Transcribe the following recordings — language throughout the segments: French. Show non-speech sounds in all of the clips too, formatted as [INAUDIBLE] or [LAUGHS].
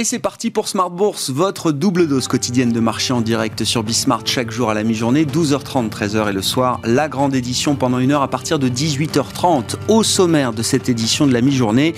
Et c'est parti pour Smart Bourse, votre double dose quotidienne de marché en direct sur Bismart chaque jour à la mi-journée, 12h30, 13h et le soir. La grande édition pendant une heure à partir de 18h30 au sommaire de cette édition de la mi-journée.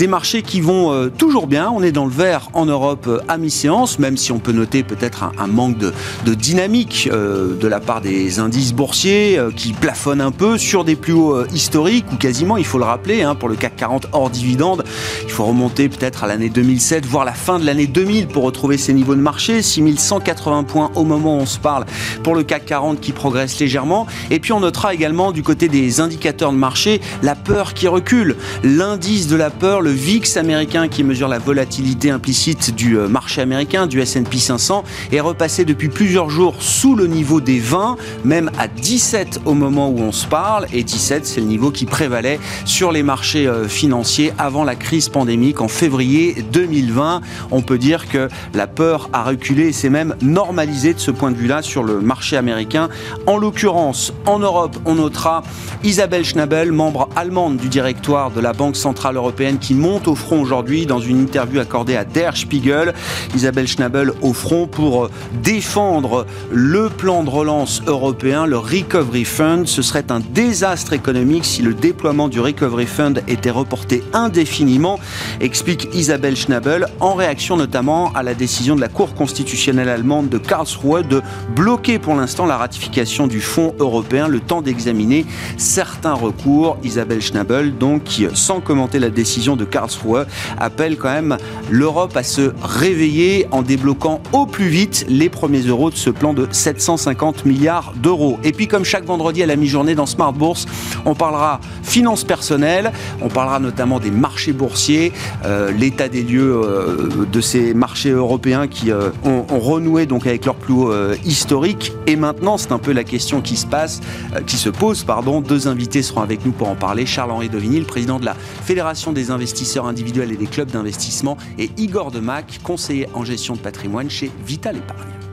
Des marchés qui vont euh, toujours bien. On est dans le vert en Europe euh, à mi-séance, même si on peut noter peut-être un, manque de, dynamique euh, de la part des indices boursiers qui plafonnent un peu sur des plus hauts historiques ou quasiment, il faut le rappeler, hein, pour le CAC 40 hors dividende. Il faut remonter peut-être à l'année 2007, voire la fin de l'année 2000 pour retrouver ces niveaux de marché. 6180 points au moment où on se parle pour le CAC 40 qui progresse légèrement. Et puis on notera également du côté des indicateurs de marché la peur qui recule. L'indice de la peur, le VIX américain qui mesure la volatilité implicite du euh, marché américain, du S&P 500, est repassé depuis plusieurs jours sous le niveau des 20, même à 17 au moment où on se parle. Et 17, c'est le niveau qui prévalait sur les marchés euh, financiers avant la crise pandémique en février 2020 on peut dire que la peur a reculé et s'est même normalisé de ce point de vue-là sur le marché américain. En l'occurrence, en Europe, on notera Isabelle Schnabel, membre allemande du directoire de la Banque Centrale Européenne, qui monte au front aujourd'hui dans une interview accordée à Der Spiegel. Isabelle Schnabel au front pour défendre le plan de relance européen, le Recovery Fund. Ce serait un désastre économique si le déploiement du Recovery Fund était reporté indéfiniment, explique Isabelle Schnabel réaction notamment à la décision de la Cour constitutionnelle allemande de Karlsruhe de bloquer pour l'instant la ratification du Fonds européen, le temps d'examiner certains recours. Isabelle Schnabel, donc, qui, sans commenter la décision de Karlsruhe, appelle quand même l'Europe à se réveiller en débloquant au plus vite les premiers euros de ce plan de 750 milliards d'euros. Et puis, comme chaque vendredi à la mi-journée dans Smart Bourse, on parlera finances personnelles, on parlera notamment des marchés boursiers, euh, l'état des lieux euh, de ces marchés européens qui euh, ont, renoué donc avec leur plus haut euh, historique. Et maintenant, c'est un peu la question qui se euh, pose, pardon. Deux invités seront avec nous pour en parler. Charles-Henri Devigny, le président de la Fédération des investisseurs individuels et des clubs d'investissement, et Igor Demac, conseiller en gestion de patrimoine chez Vital Épargne.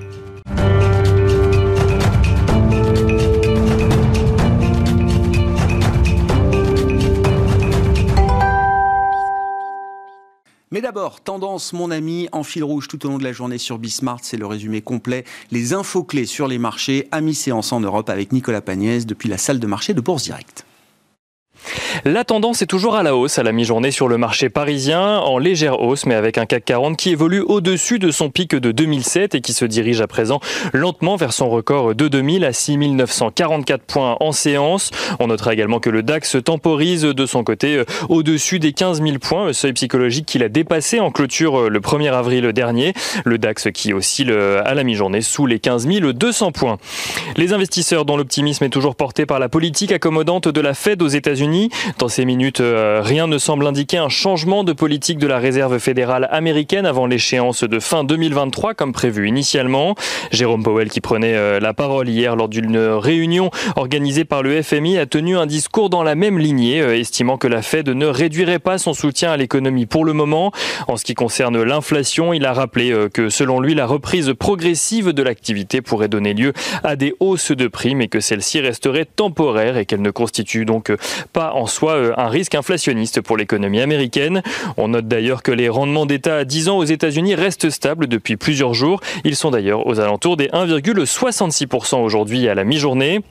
Mais d'abord, tendance, mon ami, en fil rouge tout au long de la journée sur Bismart, c'est le résumé complet. Les infos clés sur les marchés à mi-séance en Europe avec Nicolas Pagnès depuis la salle de marché de Bourse Direct. La tendance est toujours à la hausse à la mi-journée sur le marché parisien, en légère hausse, mais avec un CAC 40 qui évolue au-dessus de son pic de 2007 et qui se dirige à présent lentement vers son record de 2000 à 6944 points en séance. On notera également que le DAX temporise de son côté euh, au-dessus des 15 000 points, seuil psychologique qu'il a dépassé en clôture euh, le 1er avril dernier. Le DAX qui oscille euh, à la mi-journée sous les 15 200 points. Les investisseurs dont l'optimisme est toujours porté par la politique accommodante de la Fed aux États-Unis dans ces minutes, euh, rien ne semble indiquer un changement de politique de la Réserve fédérale américaine avant l'échéance de fin 2023 comme prévu initialement. Jérôme Powell qui prenait euh, la parole hier lors d'une réunion organisée par le FMI a tenu un discours dans la même lignée, euh, estimant que la Fed ne réduirait pas son soutien à l'économie pour le moment. En ce qui concerne l'inflation, il a rappelé que selon lui, la reprise progressive de l'activité pourrait donner lieu à des hausses de prix, mais que celle-ci resterait temporaire et qu'elle ne constitue donc pas en euh, un risque inflationniste pour l'économie américaine. On note d'ailleurs que les rendements d'État à 10 ans aux États-Unis restent stables depuis plusieurs jours. Ils sont d'ailleurs aux alentours des 1,66% aujourd'hui à la mi-journée.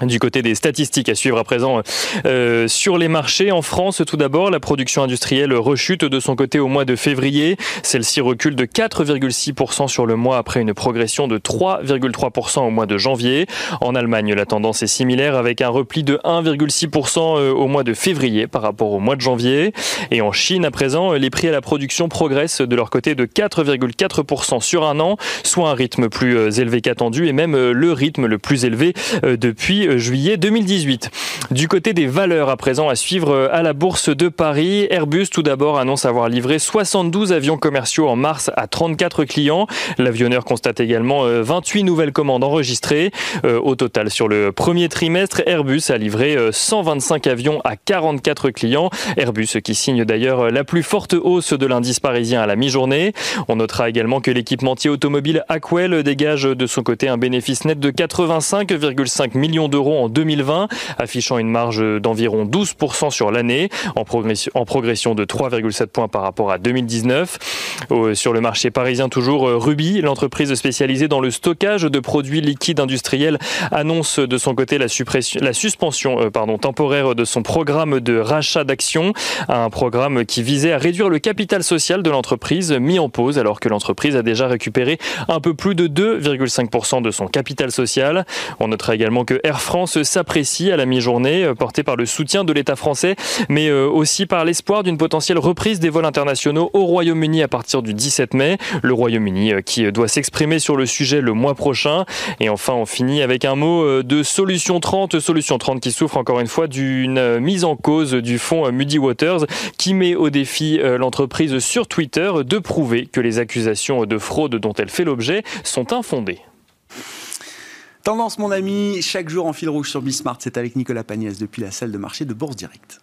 Du côté des statistiques à suivre à présent euh, sur les marchés en France, tout d'abord, la production industrielle rechute de son côté au mois de février. Celle-ci recule de 4,6% sur le mois après une progression de 3,3% au mois de janvier. En Allemagne, la tendance est similaire avec un repli de 1,6% euh, au mois de février par rapport au mois de janvier. Et en Chine, à présent, les prix à la production progressent de leur côté de 4,4% sur un an, soit un rythme plus euh, élevé qu'attendu et même le rythme le plus élevé depuis euh, juillet 2018. Du côté des valeurs à présent à suivre euh, à la bourse de Paris, Airbus tout d'abord annonce avoir livré 72 avions commerciaux en mars à 34 clients. L'avionneur constate également 28 euh, nouvelles commandes enregistrées. Au total, sur le premier trimestre, Airbus a livré 125 avions à 44 clients. Airbus qui signe d'ailleurs la plus forte hausse de l'indice parisien à la mi-journée. On notera également que l'équipementier automobile Aquel dégage de son côté un bénéfice net de 85,5 millions d'euros en 2020, affichant une marge d'environ 12% sur l'année, en progression, de 3,7 points par rapport à 2019. sur le marché parisien toujours, Ruby, l'entreprise spécialisée dans le stockage de produits liquides industriels, annonce de son côté la, la suspension pardon, temporaire de son programme de rachat d'actions, un programme qui visait à réduire le capital social de l'entreprise mis en pause alors que l'entreprise a déjà récupéré un peu plus de 2,5% de son capital social. On notera également que Air France s'apprécie à la mi-journée, euh, porté par le soutien de l'État français, mais euh, aussi par l'espoir d'une potentielle reprise des vols internationaux au Royaume-Uni à partir du 17 mai. Le Royaume-Uni euh, qui doit s'exprimer sur le sujet le mois prochain. Et enfin, on finit avec un mot de Solution 30. Solution 30 qui souffre encore une fois d'une mise en cause du fonds Muddy Waters qui met au défi l'entreprise sur Twitter de prouver que les accusations de fraude dont elle fait l'objet sont infondées. Tendance, mon ami, chaque jour en fil rouge sur Bismart, c'est avec Nicolas Pagnès depuis la salle de marché de Bourse Direct.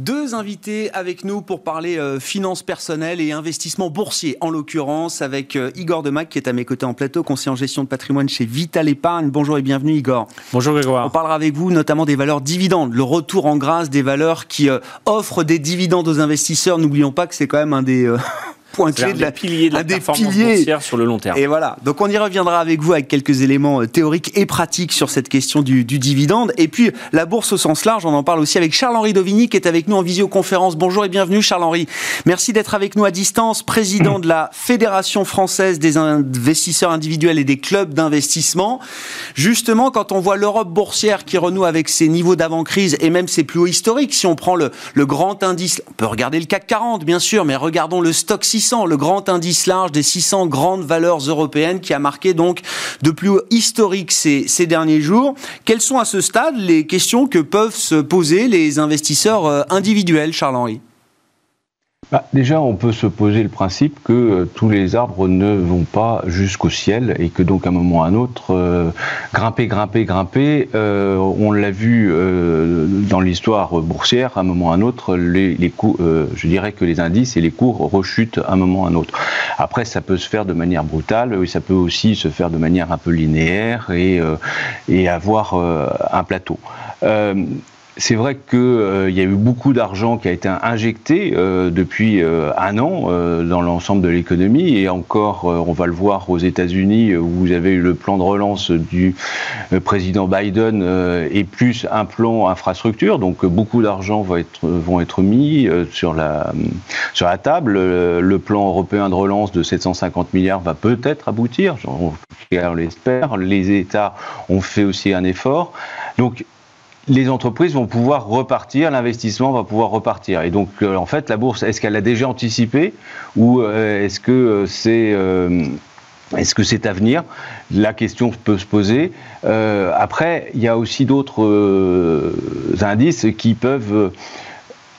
Deux invités avec nous pour parler euh, finances personnelles et investissements boursiers, en l'occurrence avec euh, Igor Demac qui est à mes côtés en plateau, conseiller en gestion de patrimoine chez Vital Épargne. Bonjour et bienvenue Igor. Bonjour Grégoire. On parlera avec vous notamment des valeurs dividendes, le retour en grâce des valeurs qui euh, offrent des dividendes aux investisseurs. N'oublions pas que c'est quand même un des [LAUGHS] point clé de la, pilier de la performance boursière sur le long terme. Et voilà. Donc on y reviendra avec vous avec quelques éléments euh, théoriques et pratiques sur cette question du, dividende. Et puis la bourse au sens large, on en parle aussi avec Charles-Henri Dovigny qui est avec nous en visioconférence. Bonjour et bienvenue Charles-Henri. Merci d'être avec nous à distance, président de la Fédération française des investisseurs individuels et des clubs d'investissement. Justement, quand on voit l'Europe boursière qui renoue avec ses niveaux d'avant-crise et même ses plus hauts historiques, si on prend le, le grand indice, on peut regarder le CAC 40 bien sûr, mais regardons le stock 600 le grand indice large des 600 grandes valeurs européennes qui a marqué donc de plus haut historique ces, ces derniers jours. Quelles sont à ce stade les questions que peuvent se poser les investisseurs euh, individuels, Charles-Henri? Bah, déjà, on peut se poser le principe que euh, tous les arbres ne vont pas jusqu'au ciel et que donc à un moment ou à un autre, euh, grimper, grimper, grimper, euh, on l'a vu dans l'histoire boursière, à un moment ou à un autre, les, je dirais que les indices et les cours rechutent à un moment ou à un autre. Après, ça peut se faire de manière brutale, et ça peut aussi se faire de manière un peu linéaire et, et avoir un plateau c'est vrai qu'il euh, y a eu beaucoup d'argent qui a été injecté euh, depuis euh, un an dans l'ensemble de l'économie et encore, on va le voir aux États-Unis où vous avez eu le plan de relance du président Biden et plus un plan infrastructure. Donc beaucoup d'argent vont être mis sur la sur la table. Le plan européen de relance de 750 milliards va peut-être aboutir, on l'espère. Les États ont fait aussi un effort. Donc les entreprises vont pouvoir repartir, l'investissement va pouvoir repartir. Et donc, euh, en fait, la bourse, est-ce qu'elle a déjà anticipé ou euh, est-ce que euh, c'est est-ce que c'est à venir? La question peut se poser. après, il y a aussi d'autres indices qui peuvent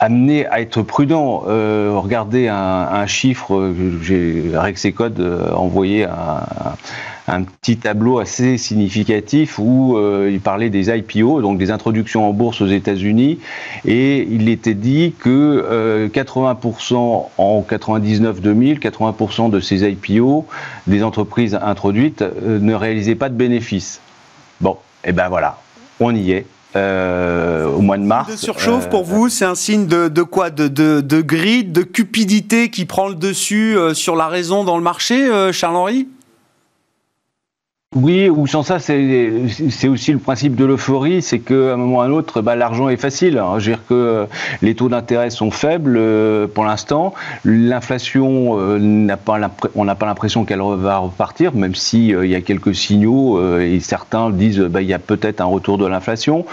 amener à être prudent. regardez un, chiffre que j'ai Rexecode envoyé à, un petit tableau assez significatif où euh, il parlait des IPO, donc des introductions en bourse aux États-Unis, et il était dit que 80% euh, en 99-2000, 80% de ces IPO, des entreprises introduites, euh, ne réalisaient pas de bénéfices. Bon, et eh ben voilà, on y est. au mois de mars. De surchauffe pour vous, c'est un signe de, quoi de, de, de, grid, de cupidité qui prend le dessus sur la raison dans le marché, Charles-Henri? Oui, ou sans ça, c'est aussi le principe de l'euphorie, c'est qu'à un moment ou à un autre, bah, l'argent est facile. Je veux dire que euh, les taux d'intérêt sont faibles euh, pour l'instant. L'inflation, euh, n'a pas on n'a pas l'impression qu'elle va repartir, même s'il il y a quelques signaux et certains disent bah, il y a peut-être un retour de l'inflation.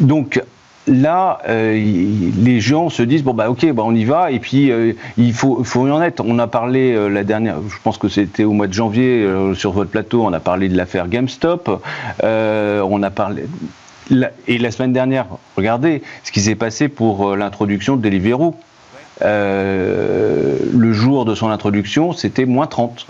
donc là, euh, les gens se disent bon bah ok, bah on y va et puis euh, il faut, faut y en être. On a parlé euh, la dernière, je pense que c'était au mois de janvier sur votre plateau, on a parlé de l'affaire GameStop, on a parlé et la semaine dernière, regardez ce qui s'est passé pour l'introduction de Deliveroo. le jour de son introduction, c'était moins 30.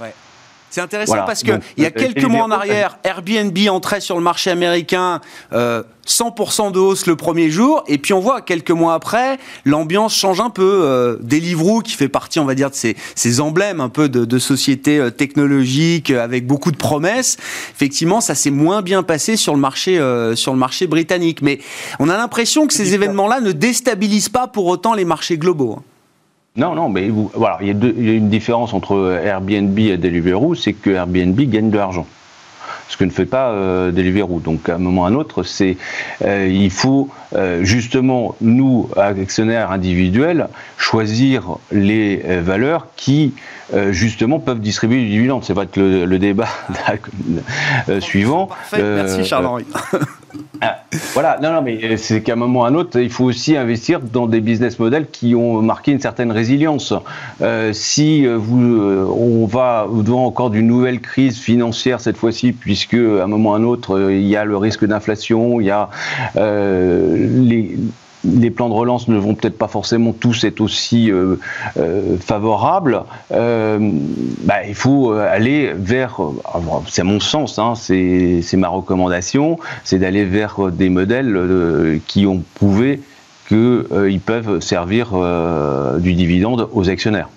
C'est intéressant parce qu'il y a quelques mois en arrière, Airbnb entrait sur le marché américain. 100% de hausse le premier jour, et puis on voit quelques mois après, l'ambiance change un peu. Euh, Deliveroo, qui fait partie, on va dire, de ces, ces emblèmes un peu de, de sociétés technologiques avec beaucoup de promesses, effectivement, ça s'est moins bien passé sur le marché, sur le marché britannique. Mais on a l'impression que ces événements-là ne déstabilisent pas pour autant les marchés globaux. Non, non, mais voilà, il y, a il y, a une différence entre Airbnb et Deliveroo, c'est que Airbnb gagne de l'argent ce que ne fait pas euh, Deliveroo. Donc à un moment ou à un autre, c'est euh, il faut justement nous actionnaires individuels choisir les valeurs qui justement peuvent distribuer du dividende. C'est va être le, débat [LAUGHS] suivant. Merci Charles-Henri. Ah, voilà, non, non, mais c'est qu'à un moment ou à un autre, il faut aussi investir dans des business models qui ont marqué une certaine résilience. Euh, si vous, euh, on va devant encore d'une nouvelle crise financière cette fois-ci, puisque à un moment ou à un autre, il y a le risque d'inflation, il y a euh, les plans de relance ne vont peut-être pas forcément tous être aussi euh, euh, favorables. Euh, bah, il faut aller vers, c'est mon sens, hein, c'est ma recommandation, c'est d'aller vers des modèles qui ont prouvé qu'ils peuvent servir du dividende aux actionnaires.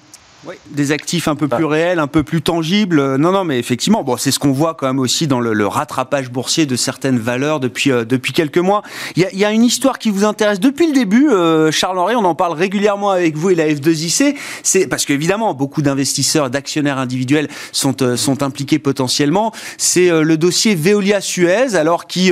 Oui, des actifs un peu plus réels, un peu plus tangibles. Non, non, mais effectivement, bon, c'est ce qu'on voit quand même aussi dans le, rattrapage boursier de certaines valeurs depuis euh, depuis quelques mois. Il y, a, une histoire qui vous intéresse depuis le début, euh, Charles Henri. On en parle régulièrement avec vous et la F2IC. C'est parce qu'évidemment, beaucoup d'investisseurs, d'actionnaires individuels sont euh, sont impliqués potentiellement. C'est le dossier Veolia Suez, alors qui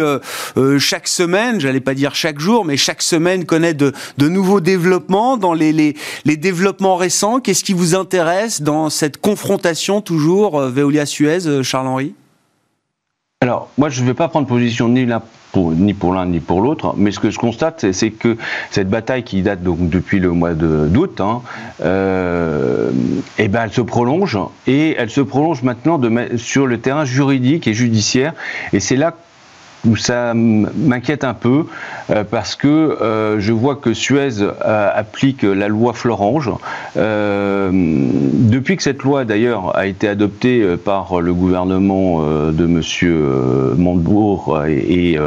chaque semaine, j'allais pas dire chaque jour, mais chaque semaine connaît de, de nouveaux développements dans les les, les développements récents. Qu'est-ce qui vous intéresse intéresse dans cette confrontation toujours euh, Veolia-Suez, euh, Charles-Henri? Alors, moi, je ne vais pas prendre position ni pour, ni pour l'un ni pour l'autre, mais ce que je constate, c'est que cette bataille qui date donc depuis le mois d'août, hein, euh, eh ben, elle se prolonge et elle se prolonge maintenant sur le terrain juridique et judiciaire, et c'est là où ça m'inquiète un peu euh, parce que euh, je vois que Suez euh, applique la loi Florange. depuis que cette loi d'ailleurs a été adoptée par le gouvernement de M. Montebourg et,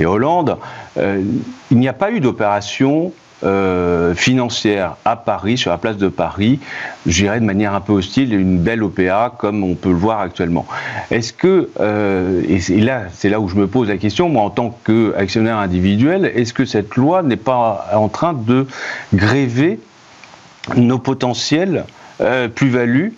et Hollande, il n'y a pas eu d'opération euh, financière à Paris, sur la place de Paris, j'irais de manière un peu hostile, une belle OPA comme on peut le voir actuellement. Est-ce que, euh, et là, c'est là où je me pose la question, moi en tant qu'actionnaire individuel, est-ce que cette loi n'est pas en train de gréver nos potentiels euh, plus-values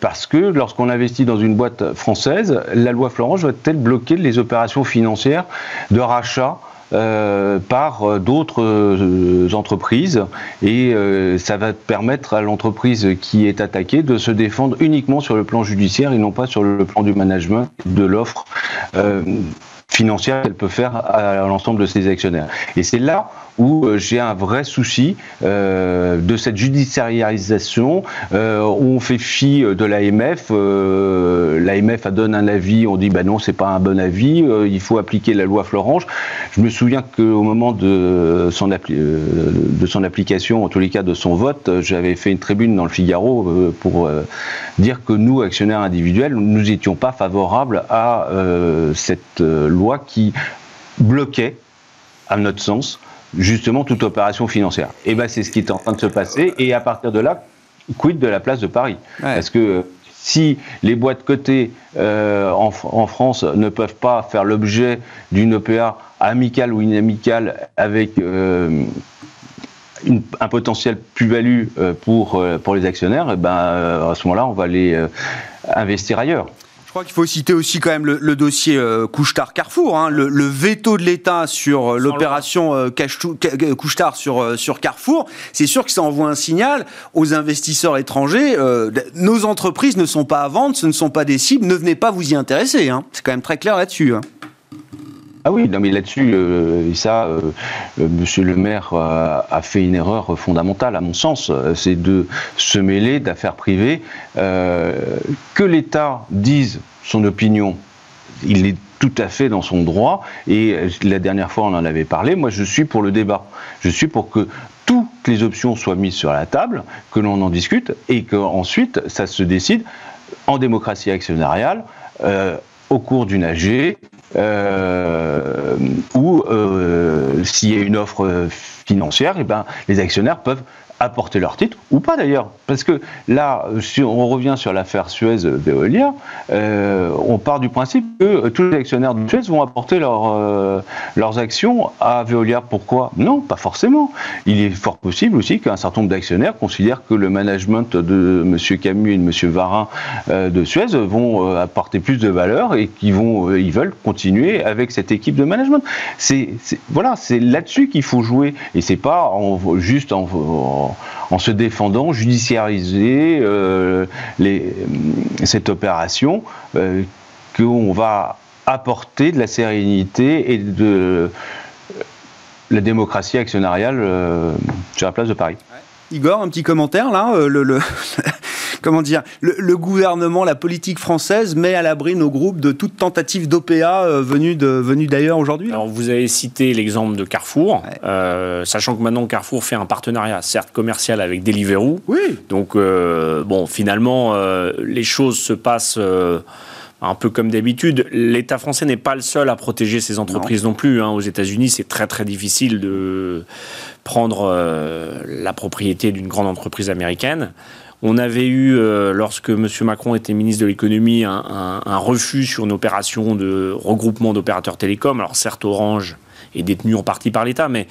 parce que lorsqu'on investit dans une boîte française, la loi Florence va-t-elle bloquer les opérations financières de rachat euh, par euh, d'autres euh, entreprises et ça va permettre à l'entreprise qui est attaquée de se défendre uniquement sur le plan judiciaire et non pas sur le plan du management de l'offre financière qu'elle peut faire à l'ensemble de ses actionnaires. Et c'est là où euh, j'ai un vrai souci euh, de cette judiciarisation euh, où on fait fi de l'AMF. Euh, L'AMF donne un avis, on dit bah non, c'est pas un bon avis, il faut appliquer la loi Florange. Je me souviens qu'au moment de son, de son application, en tous les cas de son vote, j'avais fait une tribune dans le Figaro pour dire que nous, actionnaires individuels, nous n'étions pas favorables à cette loi qui bloquait, à notre sens, justement toute opération financière. Et ben c'est ce qui est en train de se passer. Et à partir de là, quid de la place de Paris? Parce que euh, si les boîtes cotées euh, en, France ne peuvent pas faire l'objet d'une OPA amicale ou inamicale avec euh, un potentiel plus-value pour, pour les actionnaires, et ben, à ce moment-là, on va les investir ailleurs. Je crois qu'il faut citer aussi quand même le, dossier euh, Carrefour, hein, le, veto de l'État sur euh, l'opération euh, Couchetard sur, euh, sur Carrefour. C'est sûr que ça envoie un signal aux investisseurs étrangers. nos entreprises ne sont pas à vendre, ce ne sont pas des cibles, ne venez pas vous y intéresser. Hein. C'est quand même très clair là-dessus. Hein. Ah oui, non mais là-dessus, euh, ça, euh, euh, Monsieur le Maire a fait une erreur fondamentale, à mon sens, c'est de se mêler d'affaires privées. que l'État dise son opinion, il est tout à fait dans son droit. Et la dernière fois, on en avait parlé. Moi, je suis pour le débat. Je suis pour que toutes les options soient mises sur la table, que l'on en discute et qu'ensuite, ça se décide en démocratie actionnariale au cours d'une AG ou s'il y a une offre financière, et eh ben, les actionnaires peuvent apporter leur titre, ou pas d'ailleurs. Parce que là, si on revient sur l'affaire Suez-Veolia, euh, on part du principe que tous les actionnaires de Suez vont apporter euh, leurs actions à Veolia. Pourquoi? Non, pas forcément. Il est fort possible aussi qu'un certain nombre d'actionnaires considèrent que le management de M. Camus et de M. Varin euh, de Suez vont apporter plus de valeur et qu'ils vont, veulent continuer avec cette équipe de management. C'est, voilà, c'est là-dessus qu'il faut jouer et c'est pas juste en, se défendant, judiciariser euh, les, cette opération, euh, qu'on va apporter de la sérénité et de la démocratie actionnariale euh, sur la place de Paris. Igor, un petit commentaire là. [LAUGHS] comment dire, le, gouvernement, la politique française met à l'abri nos groupes de toute tentative d'OPA euh, venue d'ailleurs aujourd'hui Alors vous avez cité l'exemple de Carrefour, euh, sachant que maintenant Carrefour fait un partenariat certes commercial avec Deliveroo. Oui. Donc euh, bon, finalement, les choses se passent un peu comme d'habitude. L'État français n'est pas le seul à protéger ses entreprises non, plus. Hein. Aux États-Unis, c'est très très difficile de prendre la propriété d'une grande entreprise américaine. On avait eu, euh, lorsque M. Macron était ministre de l'économie, un, refus sur une opération de regroupement d'opérateurs télécoms. Alors certes, Orange est détenu en partie par l'État, mais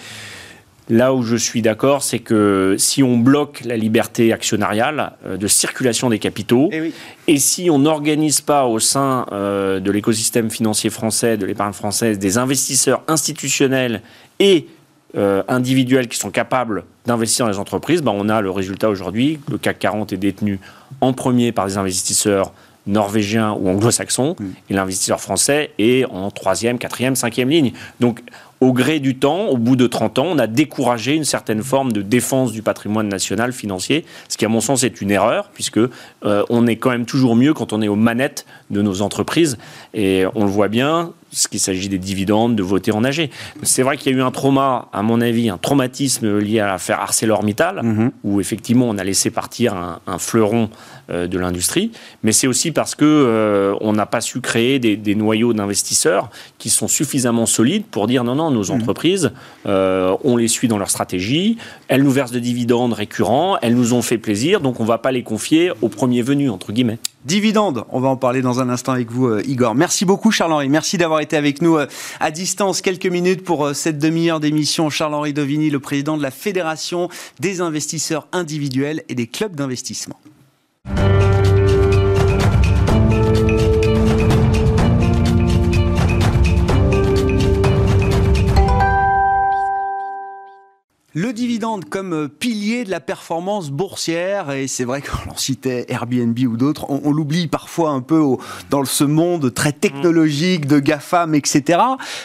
là où je suis d'accord, c'est que si on bloque la liberté actionnariale euh, de circulation des capitaux, eh et, si on n'organise pas au sein euh, de l'écosystème financier français, de l'épargne française, des investisseurs institutionnels et euh, individuels qui sont capables d'investir dans les entreprises, ben on a le résultat aujourd'hui. Le CAC 40 est détenu en premier par des investisseurs norvégiens ou anglo-saxons, mm. et l'investisseur français est en troisième, quatrième, cinquième ligne. Donc, au gré du temps, au bout de 30 ans, on a découragé une certaine forme de défense du patrimoine national financier, ce qui, à mon sens, est une erreur, puisque euh, on est quand même toujours mieux quand on est aux manettes de nos entreprises. Et on le voit bien, qu'il s'agit des dividendes, de voter en AG. C'est vrai qu'il y a eu un trauma, à mon avis, un traumatisme lié à l'affaire ArcelorMittal, mhm. où effectivement on a laissé partir un, fleuron euh, de l'industrie, mais c'est aussi parce que euh, on n'a pas su créer des, noyaux d'investisseurs qui sont suffisamment solides pour dire non, non, nos mhm. entreprises, euh, on les suit dans leur stratégie, elles nous versent de dividendes récurrents, elles nous ont fait plaisir, donc on ne va pas les confier au premier venu, entre guillemets. Dividendes, on va en parler dans un instant avec vous, Igor. Merci beaucoup, Charles-Henri. Merci d'avoir été avec nous euh, à distance quelques minutes pour euh, cette demi-heure d'émission. Charles-Henri Dovini, le président de la Fédération des investisseurs individuels et des clubs d'investissement. Le dividende comme euh, pilier de la performance boursière, et c'est vrai qu'on l'on citait Airbnb ou d'autres, on, l'oublie parfois un peu dans ce monde très technologique de GAFAM, etc.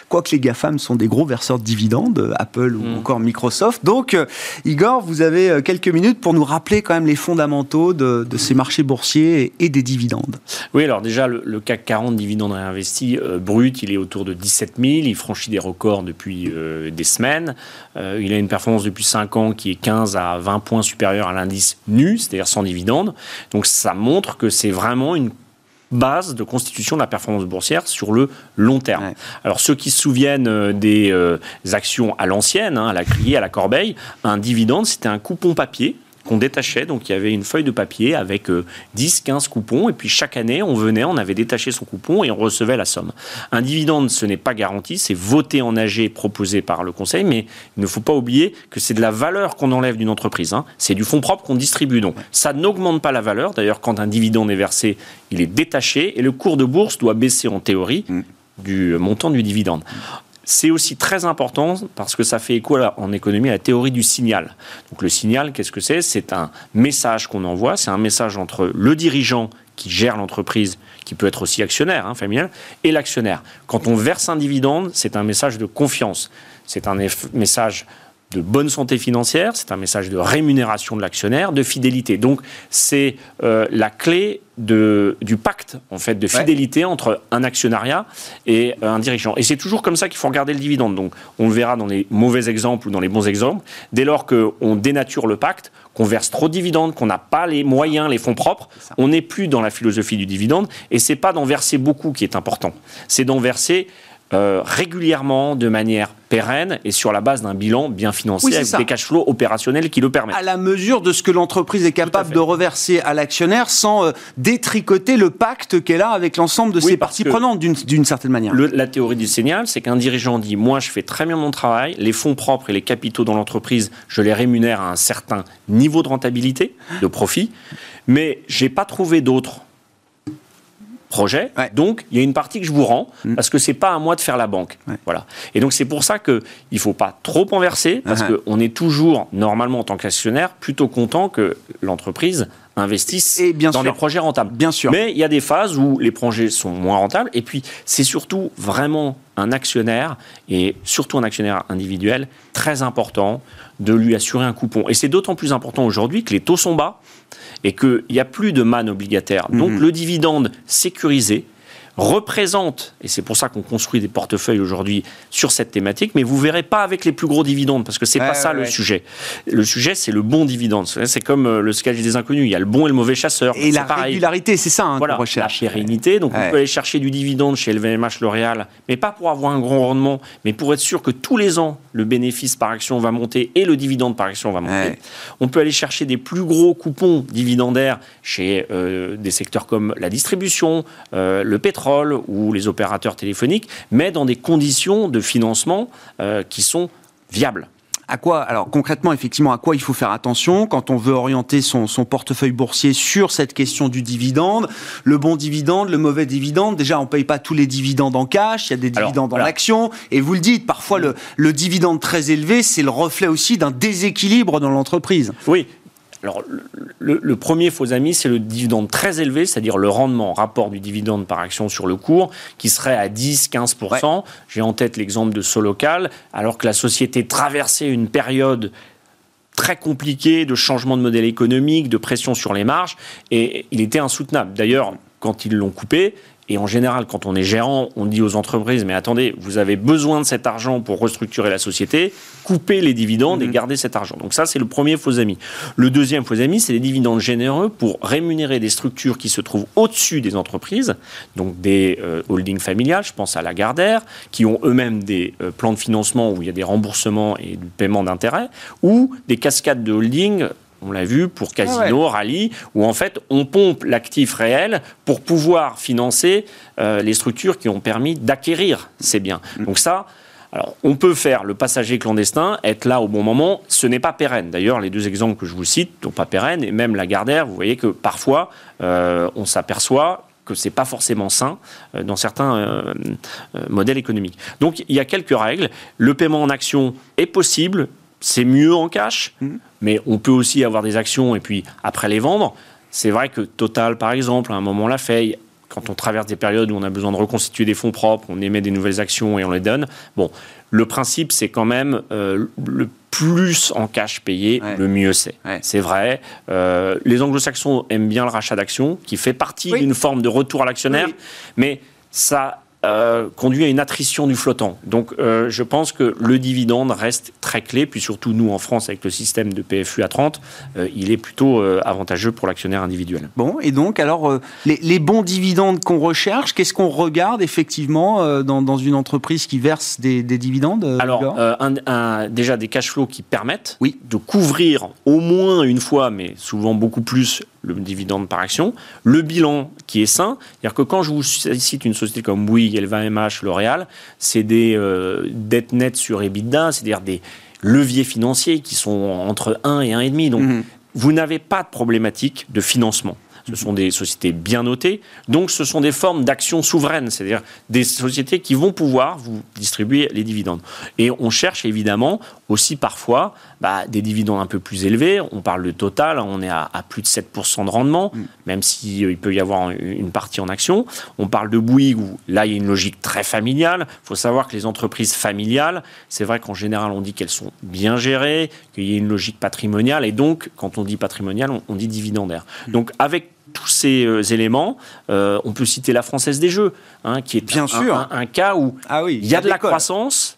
Quoique les GAFAM sont des gros verseurs de dividendes, Apple ou mm. encore Microsoft. Donc, euh, Igor, vous avez euh, quelques minutes pour nous rappeler quand même les fondamentaux de, ces marchés boursiers et, des dividendes. Oui, alors déjà, le, CAC 40 dividendes réinvestis brut, il est autour de 17 000, il franchit des records depuis des semaines, il a une performance depuis 5 ans qui est 15 à 20 points supérieur à l'indice nu, c'est-à-dire sans dividende. Donc ça montre que c'est vraiment une base de constitution de la performance boursière sur le long terme. Alors ceux qui se souviennent euh, des euh, actions à l'ancienne, hein, à la criée, à la corbeille, un dividende, c'était un coupon papier qu'on détachait. Donc il y avait une feuille de papier avec 10, euh, 15 coupons. Et puis chaque année, on venait, on avait détaché son coupon et on recevait la somme. Un dividende, ce n'est pas garanti, c'est voté en AG proposé par le conseil. Mais il ne faut pas oublier que c'est de la valeur qu'on enlève d'une entreprise. Hein. C'est du fonds propre qu'on distribue. Donc ça n'augmente pas la valeur. D'ailleurs, quand un dividende est versé, il est détaché et le cours de bourse doit baisser en théorie mm. du montant du dividende. C'est aussi très important parce que ça fait écho en économie à la théorie du signal. Donc le signal, qu'est-ce que c'est? C'est un message qu'on envoie, c'est un message entre le dirigeant qui gère l'entreprise, qui peut être aussi actionnaire, hein, familial, et l'actionnaire. Quand on verse un dividende, c'est un message de confiance. C'est un message de bonne santé financière, c'est un message de rémunération de l'actionnaire, de fidélité. Donc c'est euh, la clé de, du pacte en fait de fidélité entre un actionnariat et euh, un dirigeant. Et c'est toujours comme ça qu'il faut regarder le dividende. Donc on le verra dans les mauvais exemples ou dans les bons exemples. Dès lors qu'on dénature le pacte, qu'on verse trop de dividendes, qu'on n'a pas les moyens, les fonds propres. On n'est plus dans la philosophie du dividende et c'est pas d'en verser beaucoup qui est important. C'est d'en verser euh, régulièrement, de manière pérenne et sur la base d'un bilan bien financé avec des cash flows opérationnels qui le permettent. À la mesure de ce que l'entreprise est capable de reverser à l'actionnaire sans euh, détricoter le pacte qu'elle a avec l'ensemble de ses parties prenantes d'une certaine manière. la théorie du signal, c'est qu'un dirigeant dit moi je fais très bien mon travail, les fonds propres et les capitaux dans l'entreprise, je les rémunère à un certain niveau de rentabilité, de profit, mais j'ai pas trouvé d'autres projet. Donc, il y a une partie que je vous rends mm. parce que c'est pas à moi de faire la banque. Voilà. Et donc, c'est pour ça que il faut pas trop en verser parce uh-huh. qu'on est toujours, normalement, en tant qu'actionnaire, plutôt content que l'entreprise investisse dans des projets rentables. Bien sûr. Mais il y a des phases où les projets sont moins rentables. Et puis, c'est surtout vraiment un actionnaire, et surtout un actionnaire individuel, très important de lui assurer un coupon. Et c'est d'autant plus important aujourd'hui que les taux sont bas et qu'il n'y a plus de manne obligataire. Donc mhm. le dividende sécurisé, représente, et c'est pour ça qu'on construit des portefeuilles aujourd'hui sur cette thématique, mais vous verrez pas avec les plus gros dividendes, parce que c'est pas ça le sujet. Le sujet, c'est le bon dividende. C'est comme euh, le sketch des inconnus, il y a le bon et le mauvais chasseur. Et la régularité, c'est ça hein, voilà, recherche. La pérennité, donc on peut aller chercher du dividende chez LVMH L'Oréal, mais pas pour avoir un grand rendement, mais pour être sûr que tous les ans, le bénéfice par action va monter et le dividende par action va monter. On peut aller chercher des plus gros coupons dividendaires chez euh, des secteurs comme la distribution, euh, le pétrole, ou les opérateurs téléphoniques, mais dans des conditions de financement euh, qui sont viables. À quoi, alors concrètement, effectivement, à quoi il faut faire attention quand on veut orienter son, portefeuille boursier sur cette question du dividende, le bon dividende, le mauvais dividende. Déjà, on paye pas tous les dividendes en cash, il y a des dividendes en action. Et vous le dites, parfois le, le dividende très élevé, c'est le reflet aussi d'un déséquilibre dans l'entreprise. Oui, alors, le, premier faux ami, c'est le dividende très élevé, c'est-à-dire le rendement, rapport du dividende par action sur le cours, qui serait à 10-15%. J'ai en tête l'exemple de Solocal, alors que la société traversait une période très compliquée de changement de modèle économique, de pression sur les marges, et il était insoutenable. D'ailleurs, quand ils l'ont coupé, et en général, quand on est gérant, on dit aux entreprises, mais attendez, vous avez besoin de cet argent pour restructurer la société, coupez les dividendes et mhm. gardez cet argent. Donc ça, c'est le premier faux ami. Le deuxième faux ami, c'est les dividendes généreux pour rémunérer des structures qui se trouvent au-dessus des entreprises, donc des euh, holdings familiales, je pense à Lagardère, qui ont eux-mêmes des euh, plans de financement où il y a des remboursements et du paiement d'intérêts, ou des cascades de holdings on l'a vu pour Casino, ah Rallye, où en fait on pompe l'actif réel pour pouvoir financer euh, les structures qui ont permis d'acquérir ces biens. Mm. Donc ça, alors, on peut faire le passager clandestin, être là au bon moment, ce n'est pas pérenne. D'ailleurs, les deux exemples que je vous cite sont pas pérennes, et même la Gardère, vous voyez que parfois, euh, on s'aperçoit que c'est pas forcément sain euh, dans certains modèles économiques. Donc, il y a quelques règles. Le paiement en action est possible, c'est mieux en cash, mmh. mais on peut aussi avoir des actions et puis après les vendre. C'est vrai que Total, par exemple, à un moment l'a fait. Quand on traverse des périodes où on a besoin de reconstituer des fonds propres, on émet des nouvelles actions et on les donne. Bon, le principe, c'est quand même euh, le plus en cash payé, le mieux c'est. C'est vrai. Euh, les anglo-saxons aiment bien le rachat d'actions, qui fait partie d'une forme de retour à l'actionnaire, mais ça euh, conduit à une attrition du flottant. Donc euh, je pense que le dividende reste très clé, puis surtout nous en France avec le système de PFU à 30, euh, il est plutôt avantageux pour l'actionnaire individuel. Bon, et donc alors les, bons dividendes qu'on recherche, qu'est-ce qu'on regarde effectivement dans, une entreprise qui verse des, dividendes Alors déjà des cash flows qui permettent oui. de couvrir au moins une fois, mais souvent beaucoup plus le dividende par action, le bilan qui est sain. C'est-à-dire que quand je vous cite une société comme Bouygues, LVMH, L'Oréal, c'est des euh, dettes nettes sur EBITDA, c'est-à-dire des leviers financiers qui sont entre 1 et 1,5. Donc, mmh. vous n'avez pas de problématique de financement. Ce sont des sociétés bien notées, donc ce sont des formes d'actions souveraines, c'est-à-dire des sociétés qui vont pouvoir vous distribuer les dividendes. Et on cherche évidemment aussi parfois bah, des dividendes un peu plus élevés. On parle de total, on est à, plus de 7% de rendement, mm. même s'il euh, peut y avoir une partie en action. On parle de Bouygues où là il y a une logique très familiale. Il faut savoir que les entreprises familiales, c'est vrai qu'en général on dit qu'elles sont bien gérées, qu'il y a une logique patrimoniale, et donc quand on dit patrimonial, on, dit dividendaire. Mm. Donc avec tous ces euh, éléments, euh, on peut citer la Française des Jeux, hein, qui est Bien un, sûr. Un, cas où ah oui, il y a de la croissance,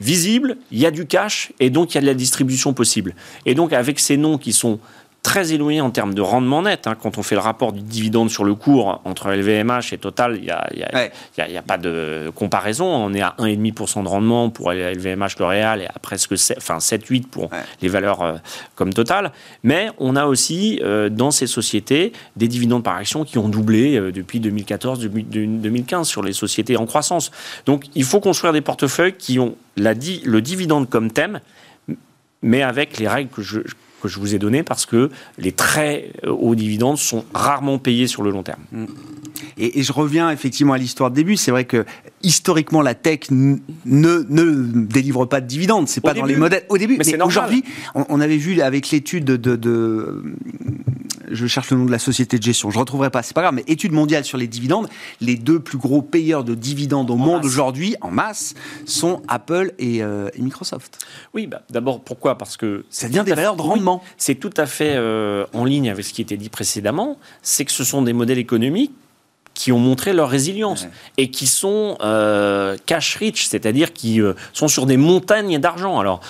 visible, il y a du cash et donc il y a de la distribution possible. Et donc avec ces noms qui sont très éloigné en termes de rendement net. Hein. Quand on fait le rapport du dividende sur le cours entre LVMH et Total, il n'y a, y a, pas de comparaison. On est à 1,5% de rendement pour LVMH L'Oréal et à presque 7-8 pour les valeurs euh, comme Total. Mais on a aussi euh, dans ces sociétés des dividendes par action qui ont doublé euh, depuis 2014-2015 sur les sociétés en croissance. Donc il faut construire des portefeuilles qui ont la, le dividende comme thème mais avec les règles que je, que je vous ai donné parce que les très euh, hauts dividendes sont rarement payés sur le long terme. Mm. Et, je reviens effectivement à l'histoire de début. C'est vrai que historiquement, la tech ne, ne délivre pas de dividendes. C'est pas dans les modèles au début. Mais, aujourd'hui, on, avait vu avec l'étude de, de, je cherche le nom de la société de gestion, je ne retrouverai pas, c'est pas grave, mais étude mondiale sur les dividendes, les deux plus gros payeurs de dividendes au monde aujourd'hui, en masse, sont Apple et, euh, Microsoft. Oui, bah, d'abord, pourquoi? Parce que... Ça devient des valeurs de rendement. c'est tout à fait euh, en ligne avec ce qui était dit précédemment, c'est que ce sont des modèles économiques qui ont montré leur résilience et qui sont euh, cash rich, c'est-à-dire qui sont sur des montagnes d'argent. Alors,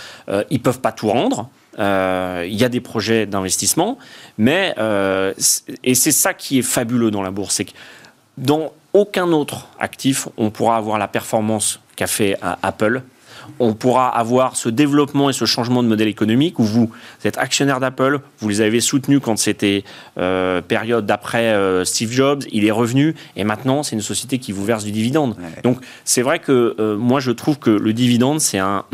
ils peuvent pas tout rendre, euh, il y a des projets d'investissement, mais euh, et c'est ça qui est fabuleux dans la bourse, c'est que dans aucun autre actif on pourra avoir la performance qu'a fait euh, Apple on pourra avoir ce développement et ce changement de modèle économique où vous, êtes actionnaire d'Apple, vous les avez soutenus quand c'était euh, période d'après euh, Steve Jobs, il est revenu et maintenant c'est une société qui vous verse du dividende. Donc c'est vrai que euh, moi je trouve que le dividende c'est un,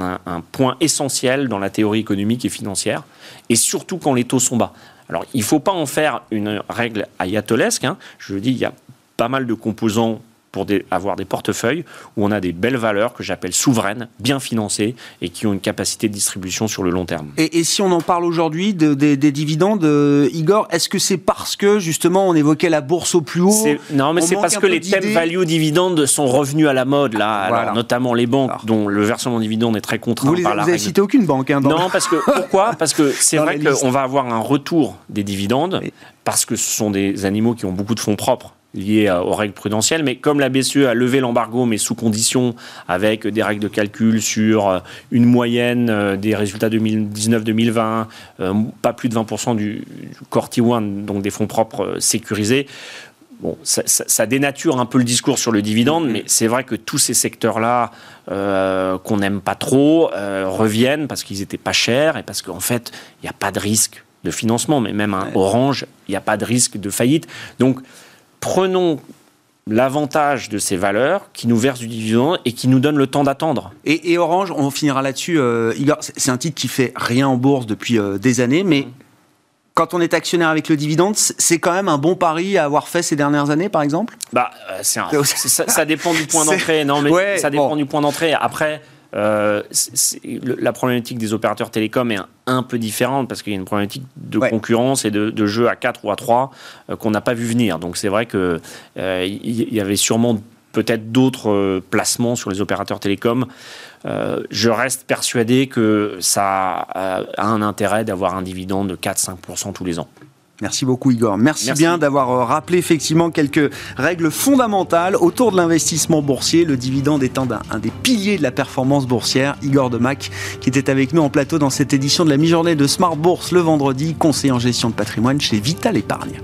point essentiel dans la théorie économique et financière et surtout quand les taux sont bas. Alors il ne faut pas en faire une règle ayatolesque, hein. je dis il y a pas mal de composants pour avoir des portefeuilles où on a des belles valeurs que j'appelle souveraines, bien financées et qui ont une capacité de distribution sur le long terme. Et, si on en parle aujourd'hui des dividendes, euh, Igor, est-ce que c'est parce que justement on évoquait la bourse au plus haut? Non, mais c'est parce que les thèmes value dividendes sont revenus à la mode là, notamment les banques dont le versement dividende est très contraint vous par la Vous n'avez cité aucune banque hein, Non, parce que [LAUGHS] pourquoi? Parce que c'est vrai qu'on va avoir un retour des dividendes parce que ce sont des animaux qui ont beaucoup de fonds propres liées aux règles prudentielles. Mais comme la BCE a levé l'embargo, mais sous condition, avec des règles de calcul sur euh, une moyenne euh, des résultats 2019-2020, euh, pas plus de 20% du, Core T1, donc des fonds propres sécurisés, Bon, ça, dénature un peu le discours sur le dividende, mais c'est vrai que tous ces secteurs-là qu'on n'aime pas trop reviennent parce qu'ils n'étaient pas chers et parce qu'en fait, il n'y a pas de risque de financement, mais même un Orange, il n'y a pas de risque de faillite. Donc, prenons l'avantage de ces valeurs qui nous versent du dividende et qui nous donnent le temps d'attendre. Et, Orange, on finira là-dessus, euh, c'est un titre qui fait rien en bourse depuis euh, des années, mais mmh. quand on est actionnaire avec le dividende, c'est quand même un bon pari à avoir fait ces dernières années, par exemple? Bah, euh, ça, dépend du point [LAUGHS] d'entrée. Non, mais ça dépend du point d'entrée. Après, euh, la problématique des opérateurs télécoms est un, peu différente parce qu'il y a une problématique de concurrence et de, jeu à 4 ou à 3 euh, qu'on n'a pas vu venir. Donc c'est vrai qu'il euh, y avait sûrement peut-être d'autres placements sur les opérateurs télécoms. je reste persuadé que ça a un intérêt d'avoir un dividende de 4-5% tous les ans. Merci beaucoup Igor. Merci, bien d'avoir euh, rappelé effectivement quelques règles fondamentales autour de l'investissement boursier, le dividende étant un, des piliers de la performance boursière. Igor Demac qui était avec nous en plateau dans cette édition de la mi-journée de Smart Bourse le vendredi, conseiller en gestion de patrimoine chez Vital Épargne.